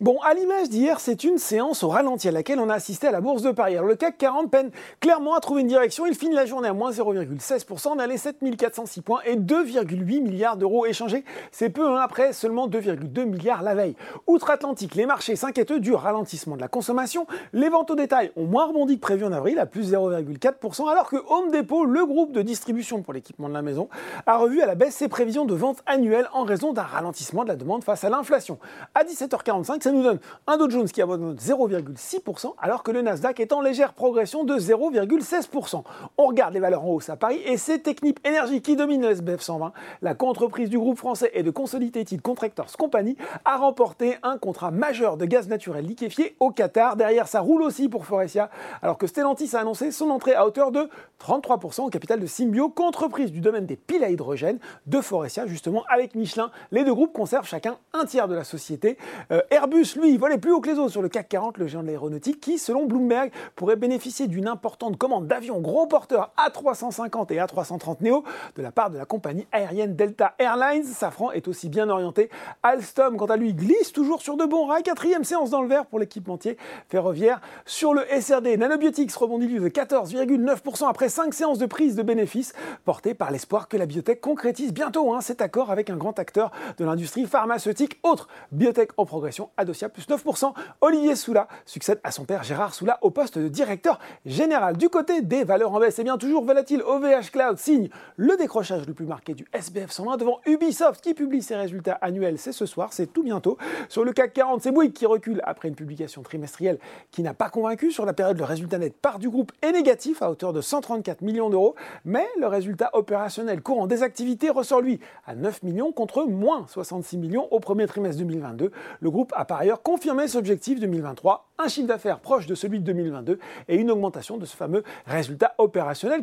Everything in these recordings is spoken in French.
Bon, à l'image d'hier, c'est une séance au ralenti à laquelle on a assisté à la bourse de Paris. Alors, le CAC 40 peine clairement à trouver une direction. Il finit la journée à moins 0,16%. On a les 7406 points et 2,8 milliards d'euros échangés. C'est peu, hein, après seulement 2,2 milliards la veille. Outre-Atlantique, les marchés s'inquiètent du ralentissement de la consommation. Les ventes au détail ont moins rebondi que prévu en avril, à plus 0,4%, alors que Home Depot, le groupe de distribution pour l'équipement de la maison, a revu à la baisse ses prévisions de vente annuelles en raison d'un ralentissement de la demande face à l'inflation. À 17h45, ça nous donne un Dow Jones qui abandonne 0,6%, alors que le Nasdaq est en légère progression de 0,16%. On regarde les valeurs en hausse à Paris et c'est Technip Energy qui domine le SBF 120. La contreprise du groupe français et de Consolidated Contractors Company a remporté un contrat majeur de gaz naturel liquéfié au Qatar. Derrière, ça roule aussi pour Forestia, alors que Stellantis a annoncé son entrée à hauteur de 33% au capital de Symbio, contreprise du domaine des piles à hydrogène de Forestia, justement avec Michelin. Les deux groupes conservent chacun un tiers de la société. Euh, Airbus lui, volait plus haut que les autres sur le CAC 40, le géant de l'aéronautique, qui, selon Bloomberg, pourrait bénéficier d'une importante commande d'avions gros porteurs A350 et A330 Neo de la part de la compagnie aérienne Delta Airlines. Safran est aussi bien orienté. Alstom, quant à lui, glisse toujours sur de bons rails. Quatrième séance dans le vert pour l'équipementier ferroviaire. Sur le SRD, Nanobiotics rebondit de 14,9% après 5 séances de prise de bénéfices, portées par l'espoir que la biotech concrétise bientôt hein, cet accord avec un grand acteur de l'industrie pharmaceutique. Autre biotech en progression, Adosia plus 9%. Olivier Soula succède à son père Gérard Soula au poste de directeur général. Du côté des valeurs en baisse, eh bien toujours volatile, OVH Cloud signe le décrochage le plus marqué du SBF 120 devant Ubisoft qui publie ses résultats annuels. C'est ce soir, c'est tout bientôt. Sur le CAC 40, c'est Bouygues qui recule après une publication trimestrielle qui n'a pas convaincu. Sur la période, le résultat net part du groupe est négatif à hauteur de 134 millions d'euros, mais le résultat opérationnel courant des activités ressort lui à 9 millions contre moins 66 millions au premier trimestre 2022. Le groupe a par ailleurs confirmé cet objectif 2023, un chiffre d'affaires proche de celui de 2022 et une augmentation de ce fameux résultat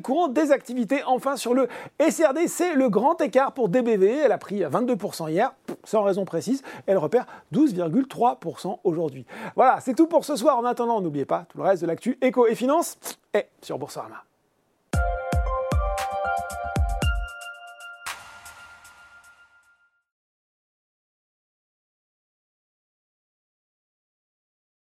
courant des activités. Enfin, sur le SRD, c'est le grand écart pour DBV. Elle a pris 22% hier, sans raison précise. Elle repère 12,3% aujourd'hui. Voilà, c'est tout pour ce soir. En attendant, n'oubliez pas, tout le reste de l'actu éco et finance est sur Boursorama.